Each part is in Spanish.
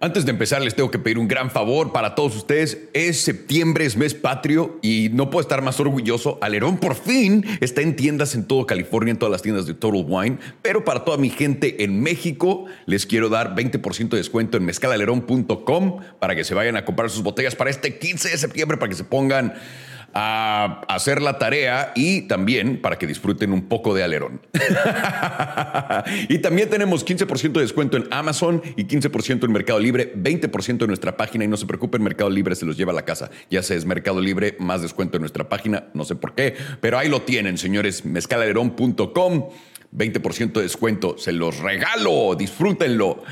Antes de empezar, les tengo que pedir un gran favor para todos ustedes. Es septiembre, es mes patrio y no puedo estar más orgulloso. Alerón por fin está en tiendas en todo California, en todas las tiendas de Total Wine. Pero para toda mi gente en México, les quiero dar 20% de descuento en mezcalalerón.com para que se vayan a comprar sus botellas para este 15 de septiembre, para que se pongan a hacer la tarea y también para que disfruten un poco de alerón. y también tenemos 15% de descuento en Amazon y 15% en Mercado Libre, 20% en nuestra página y no se preocupen, Mercado Libre se los lleva a la casa. Ya sé, es Mercado Libre, más descuento en nuestra página, no sé por qué, pero ahí lo tienen, señores, mezcalalerón.com, 20% de descuento, se los regalo, disfrútenlo.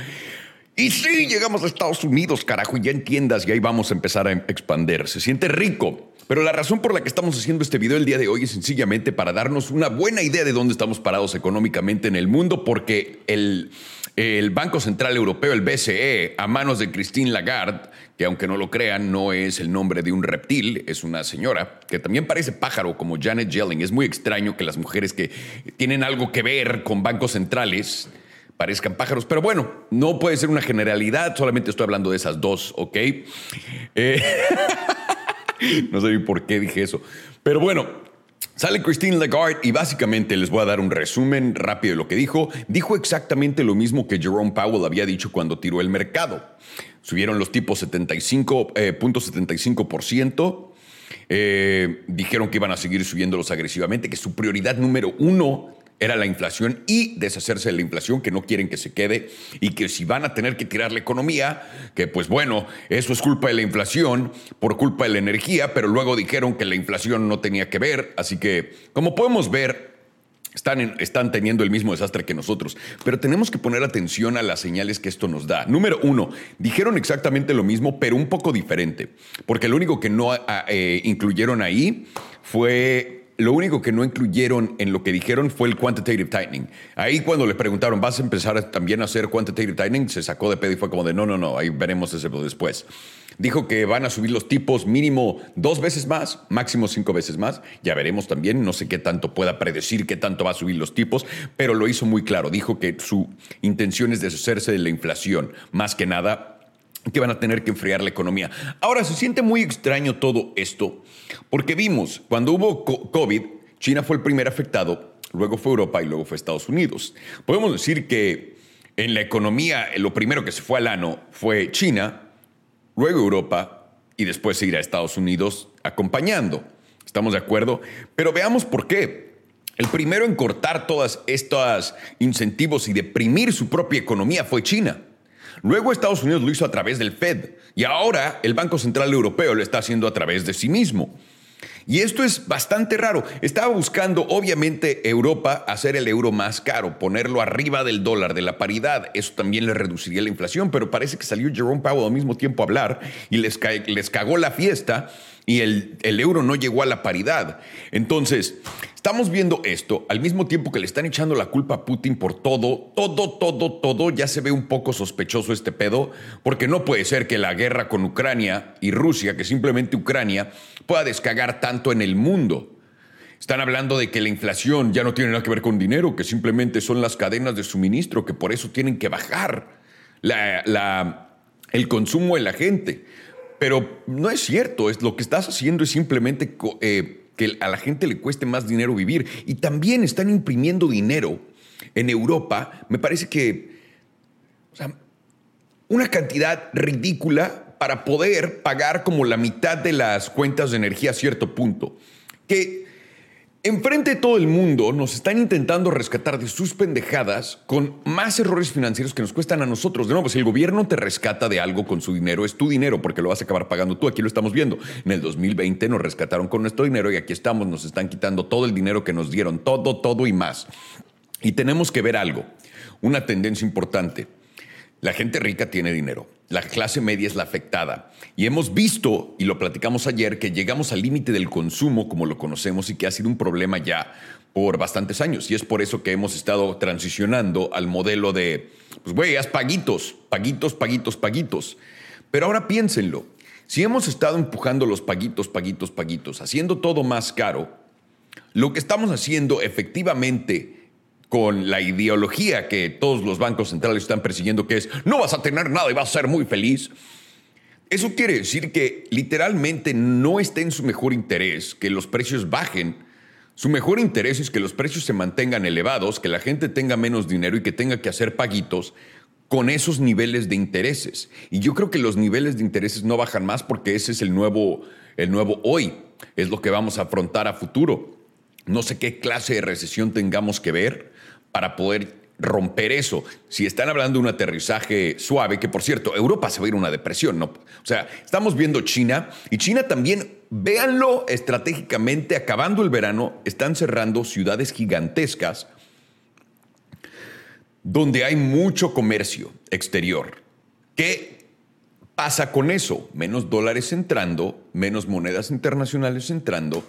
Y sí, llegamos a Estados Unidos, carajo, y ya entiendas y ahí vamos a empezar a expandir. Se siente rico. Pero la razón por la que estamos haciendo este video el día de hoy es sencillamente para darnos una buena idea de dónde estamos parados económicamente en el mundo, porque el, el Banco Central Europeo, el BCE, a manos de Christine Lagarde, que aunque no lo crean, no es el nombre de un reptil, es una señora que también parece pájaro como Janet Yellen. Es muy extraño que las mujeres que tienen algo que ver con bancos centrales parezcan pájaros. Pero bueno, no puede ser una generalidad, solamente estoy hablando de esas dos, ¿ok? Eh, no sé por qué dije eso. Pero bueno, Sale Christine Lagarde y básicamente les voy a dar un resumen rápido de lo que dijo. Dijo exactamente lo mismo que Jerome Powell había dicho cuando tiró el mercado. Subieron los tipos 75.75%. Eh, eh, dijeron que iban a seguir subiéndolos agresivamente, que su prioridad número uno era la inflación y deshacerse de la inflación, que no quieren que se quede y que si van a tener que tirar la economía, que pues bueno, eso es culpa de la inflación, por culpa de la energía, pero luego dijeron que la inflación no tenía que ver, así que como podemos ver, están, están, teniendo el mismo desastre que nosotros, pero tenemos que poner atención a las señales que esto nos da. Número uno, dijeron exactamente lo mismo, pero un poco diferente, porque lo único que no eh, incluyeron ahí fue lo único que no incluyeron en lo que dijeron fue el quantitative tightening. Ahí cuando le preguntaron, ¿vas a empezar también a hacer quantitative tightening? Se sacó de pedo y fue como de, no, no, no, ahí veremos ese después. Dijo que van a subir los tipos mínimo dos veces más, máximo cinco veces más. Ya veremos también, no sé qué tanto pueda predecir qué tanto va a subir los tipos, pero lo hizo muy claro. Dijo que su intención es deshacerse de la inflación, más que nada que van a tener que enfriar la economía. Ahora, se siente muy extraño todo esto, porque vimos, cuando hubo COVID, China fue el primer afectado, luego fue Europa y luego fue Estados Unidos. Podemos decir que en la economía lo primero que se fue al ano fue China, luego Europa y después irá a Estados Unidos acompañando. ¿Estamos de acuerdo? Pero veamos por qué. El primero en cortar todos estos incentivos y deprimir su propia economía fue China. Luego Estados Unidos lo hizo a través del Fed y ahora el Banco Central Europeo lo está haciendo a través de sí mismo. Y esto es bastante raro. Estaba buscando, obviamente, Europa hacer el euro más caro, ponerlo arriba del dólar, de la paridad. Eso también le reduciría la inflación, pero parece que salió Jerome Powell al mismo tiempo a hablar y les, les cagó la fiesta y el, euro no llegó a la paridad. Entonces, Estamos viendo esto al mismo tiempo que le están echando la culpa a Putin por todo, todo, todo, todo. Ya se ve un poco sospechoso este pedo, porque no puede ser que la guerra con Ucrania y Rusia, que simplemente Ucrania, pueda descagar tanto en el mundo. Están hablando de que la inflación ya no tiene nada que ver con dinero, que simplemente son las cadenas de suministro, que por eso tienen que bajar el consumo de la gente. Pero no es cierto, es, lo que estás haciendo es simplemente... Eh, que a la gente le cueste más dinero vivir. Y también están imprimiendo dinero en Europa, me parece que, o sea, una cantidad ridícula para poder pagar como la mitad de las cuentas de energía a cierto punto. Que Enfrente de todo el mundo nos están intentando rescatar de sus pendejadas con más errores financieros que nos cuestan a nosotros. De nuevo, si el gobierno te rescata de algo con su dinero, es tu dinero porque lo vas a acabar pagando tú. Aquí lo estamos viendo. En el 2020 nos rescataron con nuestro dinero y aquí estamos, nos están quitando todo el dinero que nos dieron, todo, todo y más. Y tenemos que ver algo, una tendencia importante. La gente rica tiene dinero, la clase media es la afectada. Y hemos visto, y lo platicamos ayer, que llegamos al límite del consumo como lo conocemos y que ha sido un problema ya por bastantes años. Y es por eso que hemos estado transicionando al modelo de, pues güey, haz paguitos, paguitos, paguitos, paguitos. Pero ahora piénsenlo, si hemos estado empujando los paguitos, paguitos, paguitos, haciendo todo más caro, lo que estamos haciendo efectivamente con la ideología que todos los bancos centrales están persiguiendo, que es no vas a tener nada y vas a ser muy feliz. Eso quiere decir que literalmente no está en su mejor interés que los precios bajen. Su mejor interés es que los precios se mantengan elevados, que la gente tenga menos dinero y que tenga que hacer paguitos con esos niveles de intereses. Y yo creo que los niveles de intereses no bajan más porque ese es el nuevo, el nuevo hoy, es lo que vamos a afrontar a futuro. No sé qué clase de recesión tengamos que ver para poder romper eso. Si están hablando de un aterrizaje suave, que por cierto, Europa se va a ir a una depresión, ¿no? O sea, estamos viendo China y China también, véanlo estratégicamente, acabando el verano, están cerrando ciudades gigantescas donde hay mucho comercio exterior. ¿Qué pasa con eso? Menos dólares entrando, menos monedas internacionales entrando,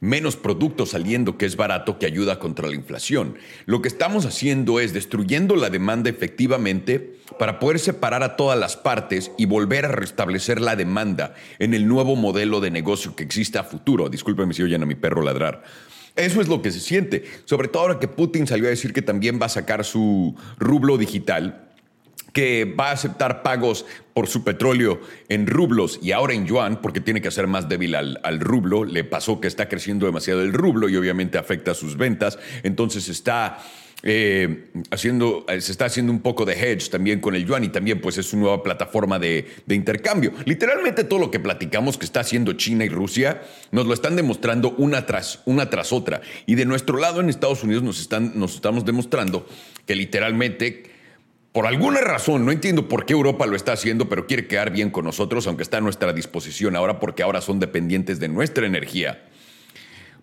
menos productos saliendo que es barato que ayuda contra la inflación. Lo que estamos haciendo es destruyendo la demanda efectivamente para poder separar a todas las partes y volver a restablecer la demanda en el nuevo modelo de negocio que existe a futuro. Discúlpeme si oyen a mi perro ladrar. Eso es lo que se siente, sobre todo ahora que Putin salió a decir que también va a sacar su rublo digital que va a aceptar pagos por su petróleo en rublos y ahora en yuan, porque tiene que hacer más débil al, al, rublo. Le pasó que está creciendo demasiado el rublo y obviamente afecta sus ventas. Entonces está eh, haciendo, eh, se está haciendo un poco de hedge también con el yuan y también pues es su nueva plataforma de, de, intercambio. Literalmente todo lo que platicamos que está haciendo China y Rusia nos lo están demostrando una tras, una tras otra. Y de nuestro lado en Estados Unidos nos, están, nos estamos demostrando que literalmente... Por alguna razón, no entiendo por qué Europa lo está haciendo, pero quiere quedar bien con nosotros, aunque está a nuestra disposición ahora, porque ahora son dependientes de nuestra energía.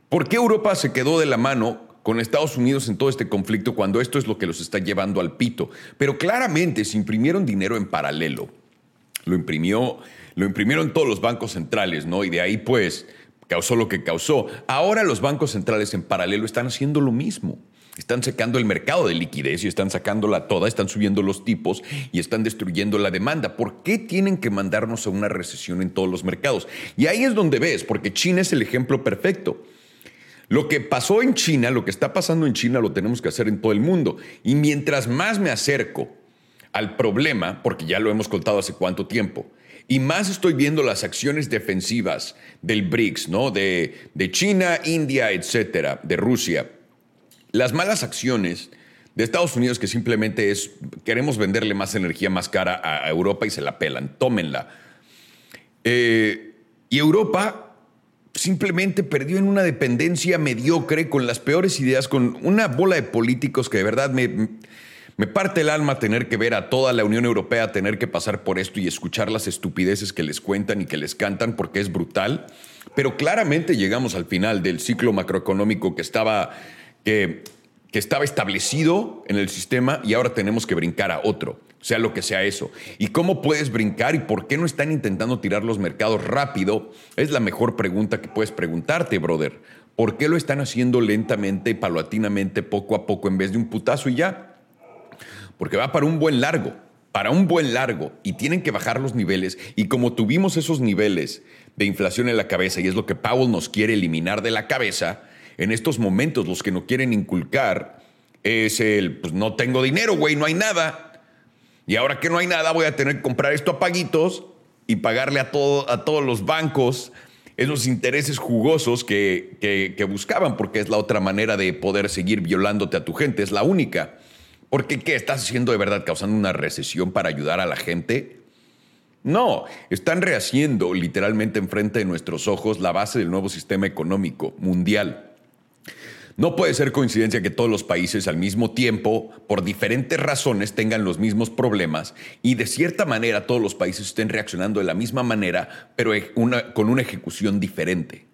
¿Por qué Europa se quedó de la mano con Estados Unidos en todo este conflicto cuando esto es lo que los está llevando al pito. Pero claramente se imprimieron dinero en paralelo. Lo imprimió, lo imprimieron todos los bancos centrales, ¿no? Y de ahí pues causó lo que causó. Ahora los bancos centrales en paralelo están haciendo lo mismo. Están secando el mercado de liquidez y están sacándola toda, están subiendo los tipos y están destruyendo la demanda. ¿Por qué tienen que mandarnos a una recesión en todos los mercados? Y ahí es donde ves, porque China es el ejemplo perfecto. Lo que pasó en China, lo que está pasando en China, lo tenemos que hacer en todo el mundo. Y mientras más me acerco al problema, porque ya lo hemos contado hace cuánto tiempo, y más estoy viendo las acciones defensivas del BRICS, ¿no? De, de China, India, etcétera, de Rusia. Las malas acciones de Estados Unidos que simplemente es, queremos venderle más energía más cara a, Europa y se la pelan, tómenla. Eh, y Europa simplemente perdió en una dependencia mediocre con las peores ideas, con una bola de políticos que de verdad me, me parte el alma tener que ver a toda la Unión Europea tener que pasar por esto y escuchar las estupideces que les cuentan y que les cantan porque es brutal. Pero claramente llegamos al final del ciclo macroeconómico que estaba, que, estaba establecido en el sistema y ahora tenemos que brincar a otro sea lo que sea eso. ¿Y cómo puedes brincar y por qué no están intentando tirar los mercados rápido? Es la mejor pregunta que puedes preguntarte, brother. ¿Por qué lo están haciendo lentamente paulatinamente, poco a poco, en vez de un putazo y ya? Porque va para un buen largo, para un buen largo, y tienen que bajar los niveles. Y como tuvimos esos niveles de inflación en la cabeza, y es lo que Powell nos quiere eliminar de la cabeza, en estos momentos los que no quieren inculcar es el, pues no tengo dinero, güey, no hay nada y ahora que no hay nada, voy a tener que comprar esto a paguitos y pagarle a, todo, a todos los bancos esos intereses jugosos que, que, buscaban, porque es la otra manera de poder seguir violándote a tu gente, es la única. Porque ¿qué estás haciendo de verdad? ¿Causando una recesión para ayudar a la gente? No, están rehaciendo literalmente enfrente de nuestros ojos la base del nuevo sistema económico mundial. No puede ser coincidencia que todos los países al mismo tiempo, por diferentes razones, tengan los mismos problemas y de cierta manera todos los países estén reaccionando de la misma manera, pero con una ejecución diferente.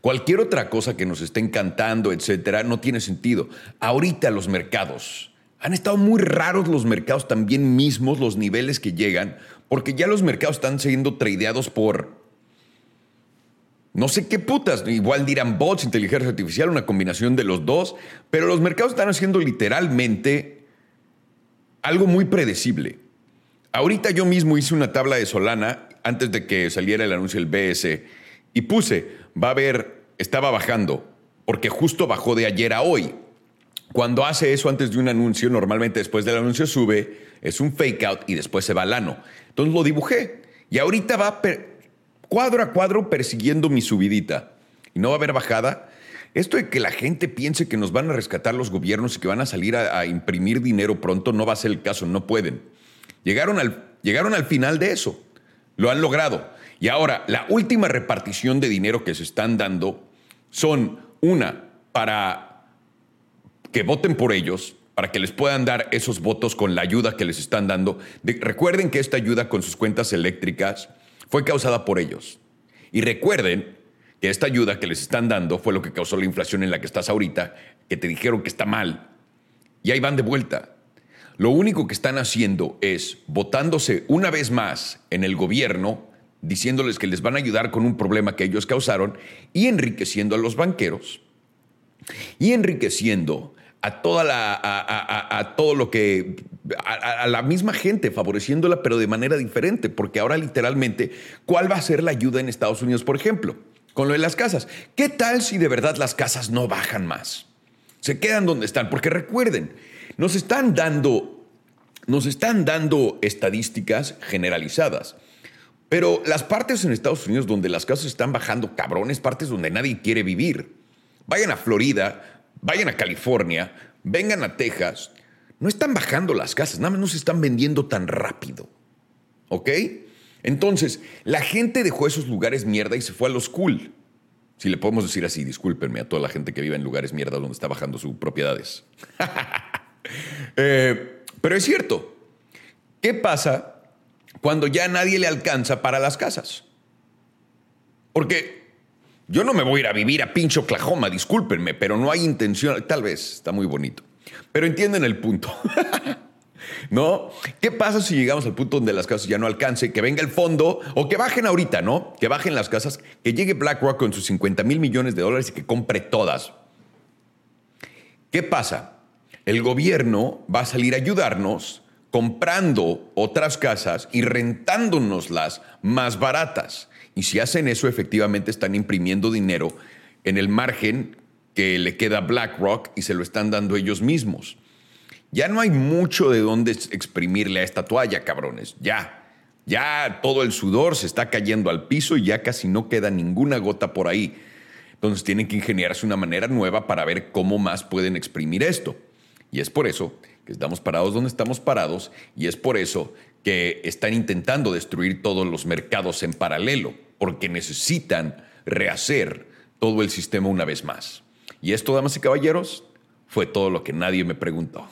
Cualquier otra cosa que nos esté encantando, etcétera, no tiene sentido. Ahorita los mercados han estado muy raros los mercados también mismos, los niveles que llegan, porque ya los mercados están siendo tradeados por no sé qué putas, igual dirán bots, inteligencia artificial, una combinación de los dos, pero los mercados están haciendo literalmente algo muy predecible. Ahorita yo mismo hice una tabla de Solana antes de que saliera el anuncio del BS y puse, va a haber, estaba bajando, porque justo bajó de ayer a hoy. Cuando hace eso antes de un anuncio, normalmente después del anuncio sube, es un fake out y después se va al ano. Entonces lo dibujé y ahorita va cuadro a cuadro persiguiendo mi subidita. Y no va a haber bajada. Esto de que la gente piense que nos van a rescatar los gobiernos y que van a salir a, imprimir dinero pronto no va a ser el caso, no pueden. Llegaron al, llegaron al final de eso, lo han logrado. Y ahora, la última repartición de dinero que se están dando son una para que voten por ellos para que les puedan dar esos votos con la ayuda que les están dando. recuerden que esta ayuda con sus cuentas eléctricas fue causada por ellos. Y recuerden que esta ayuda que les están dando fue lo que causó la inflación en la que estás ahorita, que te dijeron que está mal. Y ahí van de vuelta. Lo único que están haciendo es votándose una vez más en el gobierno, diciéndoles que les van a ayudar con un problema que ellos causaron y enriqueciendo a los banqueros y enriqueciendo a toda la, a, todo lo que, a, la misma gente, favoreciéndola, pero de manera diferente, porque ahora literalmente, ¿cuál va a ser la ayuda en Estados Unidos, por ejemplo? Con lo de las casas. ¿Qué tal si de verdad las casas no bajan más? Se quedan donde están, porque recuerden, nos están dando, nos están dando estadísticas generalizadas. Pero las partes en Estados Unidos donde las casas están bajando, cabrones, partes donde nadie quiere vivir. Vayan a Florida, vayan a California, vengan a Texas, no están bajando las casas, nada más no se están vendiendo tan rápido. ¿Ok? Entonces, la gente dejó esos lugares mierda y se fue a los cool. Si le podemos decir así, discúlpenme a toda la gente que vive en lugares mierda donde está bajando sus propiedades. Eh, pero es cierto. ¿Qué pasa cuando ya nadie le alcanza para las casas? Porque yo no me voy a ir a vivir a pinche Oklahoma, discúlpenme, pero no hay intención. Tal vez está muy bonito. Pero entienden el punto. ¿No? ¿Qué pasa si llegamos al punto donde las casas ya no alcancen, que venga el fondo o que bajen ahorita, ¿no? Que bajen las casas, que llegue BlackRock con sus 50 mil millones de dólares y que compre todas. ¿Qué pasa? El gobierno va a salir a ayudarnos comprando otras casas y rentándonoslas más baratas. Y si hacen eso, efectivamente están imprimiendo dinero en el margen que le queda BlackRock y se lo están dando ellos mismos. Ya no hay mucho de dónde exprimirle a esta toalla, cabrones. Ya. Ya todo el sudor se está cayendo al piso y ya casi no queda ninguna gota por ahí. Entonces tienen que ingeniarse una manera nueva para ver cómo más pueden exprimir esto. Y es por eso que estamos parados donde estamos parados y es por eso que están intentando destruir todos los mercados en paralelo, porque necesitan rehacer todo el sistema una vez más. Y esto, damas y caballeros, fue todo lo que nadie me preguntó.